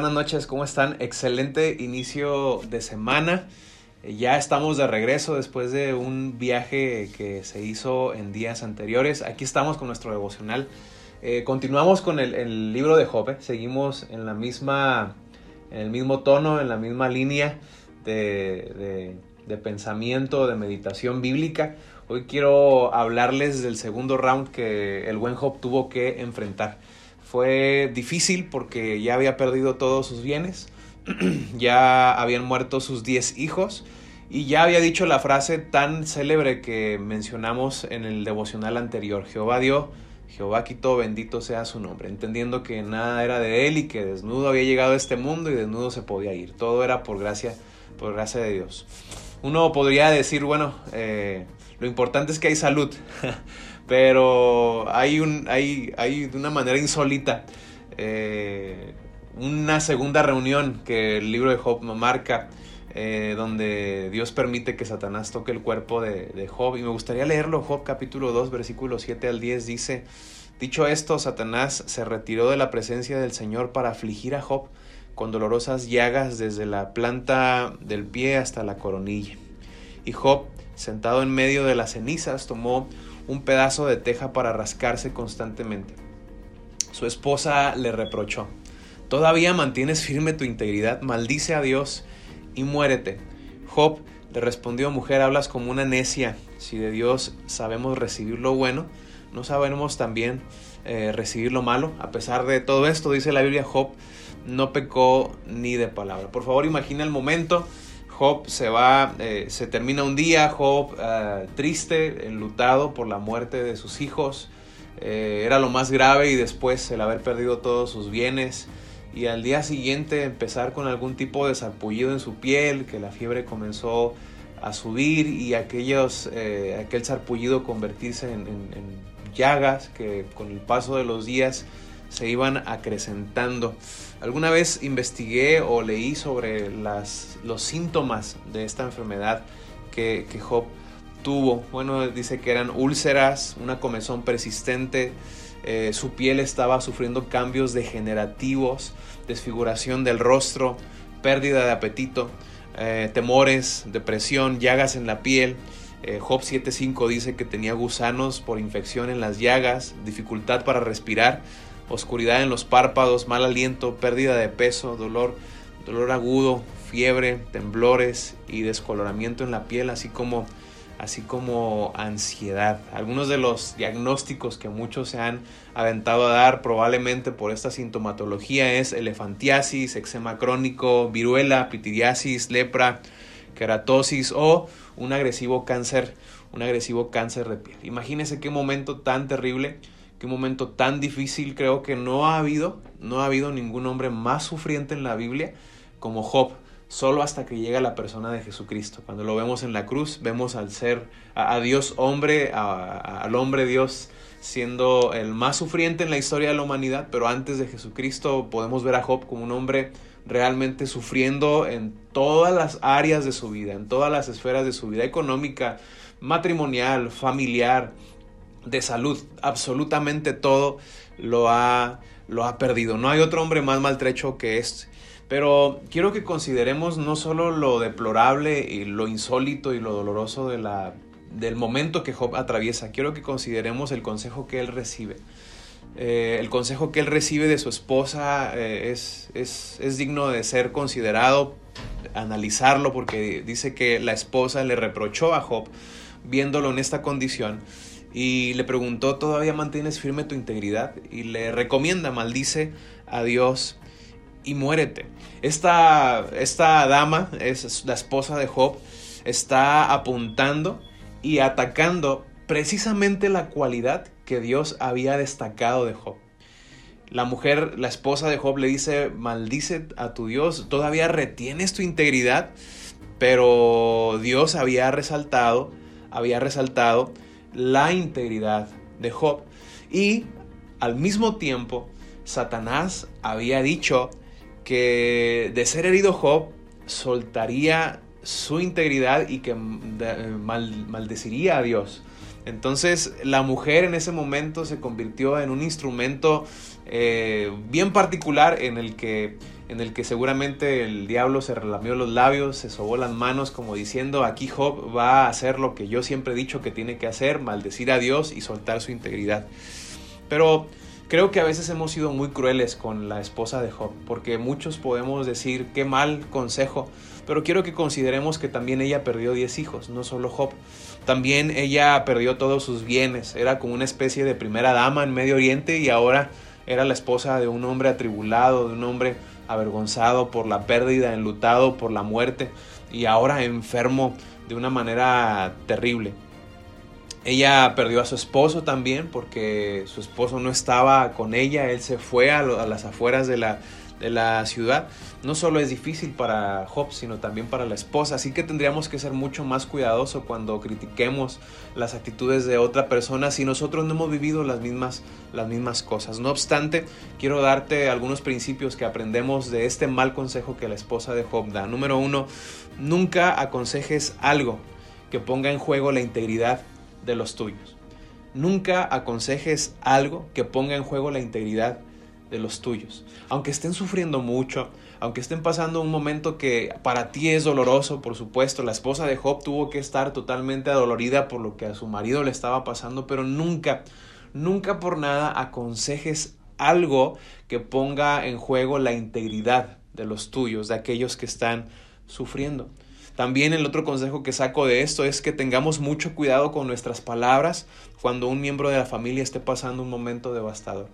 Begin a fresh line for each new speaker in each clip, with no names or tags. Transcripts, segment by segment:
Buenas noches, ¿cómo están? Excelente inicio de semana. Eh, Ya estamos de regreso después de un viaje que se hizo en días anteriores. Aquí estamos con nuestro devocional. Eh, continuamos con el, libro de Job. ¿eh? Seguimos en la misma, en el mismo tono, en la misma línea de pensamiento, de meditación bíblica. Hoy quiero hablarles del segundo round que el buen Job tuvo que enfrentar. Fue difícil porque ya había perdido todos sus bienes, ya habían muerto sus 10 hijos y ya había dicho la frase tan célebre que mencionamos en el devocional anterior. Jehová dio, Jehová quitó, bendito sea su nombre, entendiendo que nada era de él y que desnudo había llegado a este mundo y desnudo se podía ir. Todo era por gracia, por gracia de Dios. Uno podría decir, bueno, eh, lo importante es que hay salud, pero hay, un, hay, hay de una manera insólita eh, una segunda reunión que el libro de Job marca, eh, donde Dios permite que Satanás toque el cuerpo de, de Job. Y me gustaría leerlo, Job capítulo 2, versículo 7 al 10, dice, dicho esto, Satanás se retiró de la presencia del Señor para afligir a Job con dolorosas llagas desde la planta del pie hasta la coronilla. Y Job, sentado en medio de las cenizas, tomó un pedazo de teja para rascarse constantemente. Su esposa le reprochó, ¿todavía mantienes firme tu integridad? Maldice a Dios y muérete. Job le respondió, mujer, hablas como una necia. Si de Dios sabemos recibir lo bueno, no sabemos también eh, recibir lo malo. A pesar de todo esto, dice la Biblia, Job no pecó ni de palabra. Por favor, imagina el momento. Job se va, eh, se termina un día, Job eh, triste, enlutado por la muerte de sus hijos. Eh, era lo más grave y después el haber perdido todos sus bienes y al día siguiente empezar con algún tipo de sarpullido en su piel, que la fiebre comenzó a subir y aquellos, aquel sarpullido convertirse en llagas que con el paso de los días se iban acrecentando. Alguna vez investigué o leí sobre las, los síntomas de esta enfermedad que, que Job tuvo. Bueno, dice que eran úlceras, una comezón persistente, eh, su piel estaba sufriendo cambios degenerativos, desfiguración del rostro, pérdida de apetito, eh, temores, depresión, llagas en la piel. Eh, Job 7.5 dice que tenía gusanos por infección en las llagas, dificultad para respirar, oscuridad en los párpados, mal aliento, pérdida de peso, dolor, dolor agudo, fiebre, temblores y descoloramiento en la piel, así como así como ansiedad. Algunos de los diagnósticos que muchos se han aventado a dar probablemente por esta sintomatología es elefantiasis, eczema crónico, viruela, pitidiasis, lepra, queratosis o un agresivo cáncer, un agresivo cáncer de piel. Imagínense qué momento tan terrible, qué momento tan difícil. Creo que no ha habido, no ha habido ningún hombre más sufriente en la Biblia como Job solo hasta que llega la persona de Jesucristo. Cuando lo vemos en la cruz, vemos al ser, a, Dios hombre, al hombre Dios siendo el más sufriente en la historia de la humanidad, pero antes de Jesucristo podemos ver a Job como un hombre realmente sufriendo en todas las áreas de su vida, en todas las esferas de su vida económica, matrimonial, familiar, de salud, absolutamente todo lo ha, lo ha perdido. No hay otro hombre más maltrecho que este. Pero quiero que consideremos no solo lo deplorable y lo insólito y lo doloroso de la, del momento que Job atraviesa, quiero que consideremos el consejo que él recibe. Eh, el consejo que él recibe de su esposa eh, es, es, es digno de ser considerado, analizarlo, porque dice que la esposa le reprochó a Job viéndolo en esta condición y le preguntó, ¿todavía mantienes firme tu integridad? Y le recomienda, maldice a Dios y muérete. Esta, esta dama, es la esposa de Job, está apuntando y atacando precisamente la cualidad que Dios había destacado de Job. La mujer, la esposa de Job le dice, maldice a tu Dios, todavía retienes tu integridad, pero Dios había resaltado, había resaltado la integridad de Job. Y al mismo tiempo, Satanás había dicho que de ser herido Job soltaría su integridad y que mal, maldeciría a Dios. Entonces la mujer en ese momento se convirtió en un instrumento eh, bien particular en el que en el que seguramente el diablo se relamió los labios, se sobó las manos como diciendo, aquí Job va a hacer lo que yo siempre he dicho que tiene que hacer, maldecir a Dios y soltar su integridad. Pero creo que a veces hemos sido muy crueles con la esposa de Job, porque muchos podemos decir qué mal consejo, pero quiero que consideremos que también ella perdió 10 hijos, no solo Job. También ella perdió todos sus bienes, era como una especie de primera dama en Medio Oriente y ahora era la esposa de un hombre atribulado, de un hombre avergonzado por la pérdida, enlutado por la muerte y ahora enfermo de una manera terrible. Ella perdió a su esposo también porque su esposo no estaba con ella, él se fue a, las afueras de la, de la ciudad, no solo es difícil para Job, sino también para la esposa. Así que tendríamos que ser mucho más cuidadosos cuando critiquemos las actitudes de otra persona si nosotros no hemos vivido las mismas, las mismas cosas. No obstante, quiero darte algunos principios que aprendemos de este mal consejo que la esposa de Job da. Número uno, nunca aconsejes algo que ponga en juego la integridad de los tuyos. Nunca aconsejes algo que ponga en juego la integridad de los tuyos. Aunque estén sufriendo mucho, aunque estén pasando un momento que para ti es doloroso, por supuesto, la esposa de Job tuvo que estar totalmente adolorida por lo que a su marido le estaba pasando, pero nunca, nunca por nada aconsejes algo que ponga en juego la integridad de los tuyos, de aquellos que están sufriendo. También el otro consejo que saco de esto es que tengamos mucho cuidado con nuestras palabras cuando un miembro de la familia esté pasando un momento devastador.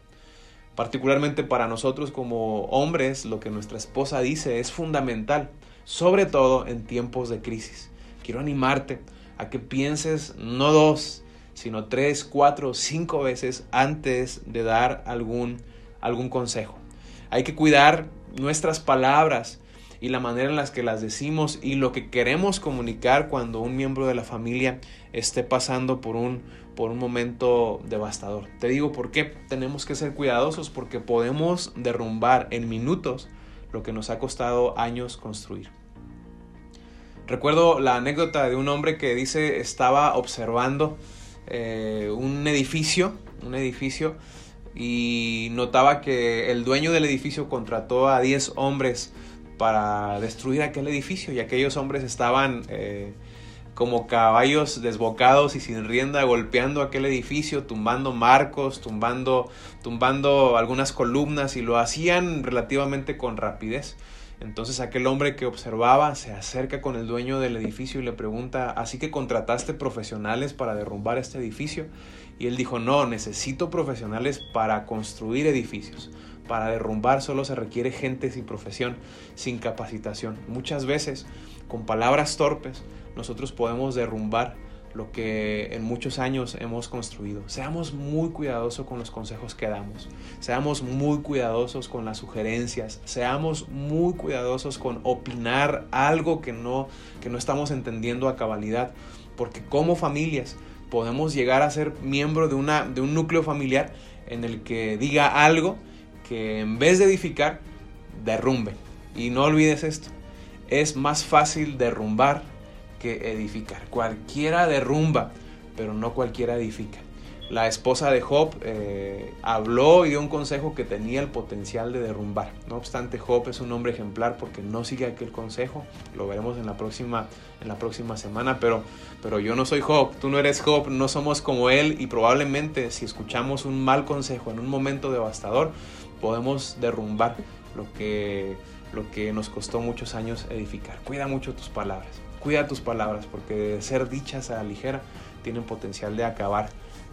Particularmente para nosotros como hombres, lo que nuestra esposa dice es fundamental, sobre todo en tiempos de crisis. Quiero animarte a que pienses no dos, sino tres, cuatro, cinco veces antes de dar algún, algún consejo. Hay que cuidar nuestras palabras y la manera en las que las decimos y lo que queremos comunicar cuando un miembro de la familia esté pasando por un, por un momento devastador. Te digo por qué tenemos que ser cuidadosos porque podemos derrumbar en minutos lo que nos ha costado años construir. Recuerdo la anécdota de un hombre que dice estaba observando eh, un edificio, un edificio y notaba que el dueño del edificio contrató a 10 hombres para destruir aquel edificio y aquellos hombres estaban eh, como caballos desbocados y sin rienda golpeando aquel edificio, tumbando marcos, tumbando, tumbando algunas columnas y lo hacían relativamente con rapidez. Entonces aquel hombre que observaba se acerca con el dueño del edificio y le pregunta, ¿así que contrataste profesionales para derrumbar este edificio? Y él dijo, no, necesito profesionales para construir edificios. Para derrumbar solo se requiere gente sin profesión, sin capacitación. Muchas veces, con palabras torpes, nosotros podemos derrumbar lo que en muchos años hemos construido. Seamos muy cuidadosos con los consejos que damos. Seamos muy cuidadosos con las sugerencias. Seamos muy cuidadosos con opinar algo que no, que no estamos entendiendo a cabalidad. Porque como familias podemos llegar a ser miembro de, una, de un núcleo familiar en el que diga algo que en vez de edificar, derrumbe. Y no olvides esto, es más fácil derrumbar que edificar. Cualquiera derrumba, pero no cualquiera edifica. La esposa de Job eh, habló y dio un consejo que tenía el potencial de derrumbar. No obstante, Job es un hombre ejemplar porque no sigue aquel consejo. Lo veremos en la próxima, en la próxima semana. Pero, pero yo no soy Job, tú no eres Job, no somos como él. Y probablemente si escuchamos un mal consejo en un momento devastador, podemos derrumbar lo que, lo que nos costó muchos años edificar. Cuida mucho tus palabras, cuida tus palabras, porque de ser dichas a la ligera tienen potencial de acabar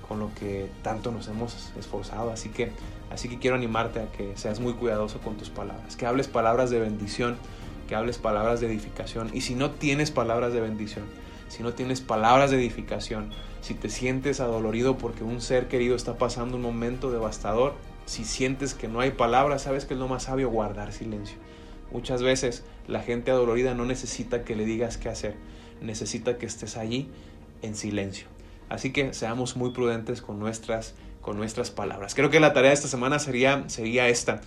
con lo que tanto nos hemos esforzado. Así que, así que quiero animarte a que seas muy cuidadoso con tus palabras, que hables palabras de bendición, que hables palabras de edificación. Y si no tienes palabras de bendición, si no tienes palabras de edificación, si te sientes adolorido porque un ser querido está pasando un momento devastador, si sientes que no hay palabras, sabes que es lo más sabio guardar silencio. Muchas veces la gente adolorida no necesita que le digas qué hacer, necesita que estés allí en silencio. Así que seamos muy prudentes con nuestras, con nuestras palabras. Creo que la tarea de esta semana sería, sería esta.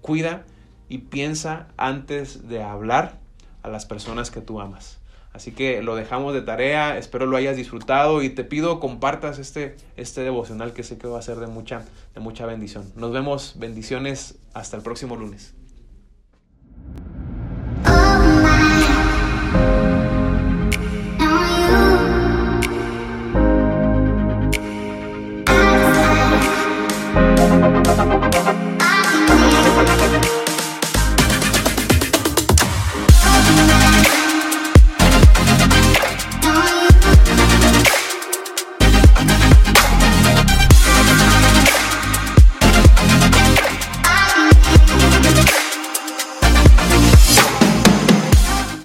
Cuida y piensa antes de hablar a las personas que tú amas. Así que lo dejamos de tarea, espero lo hayas disfrutado y te pido compartas este, este devocional que sé que va a ser de mucha, de mucha bendición. Nos vemos, bendiciones, hasta el próximo lunes.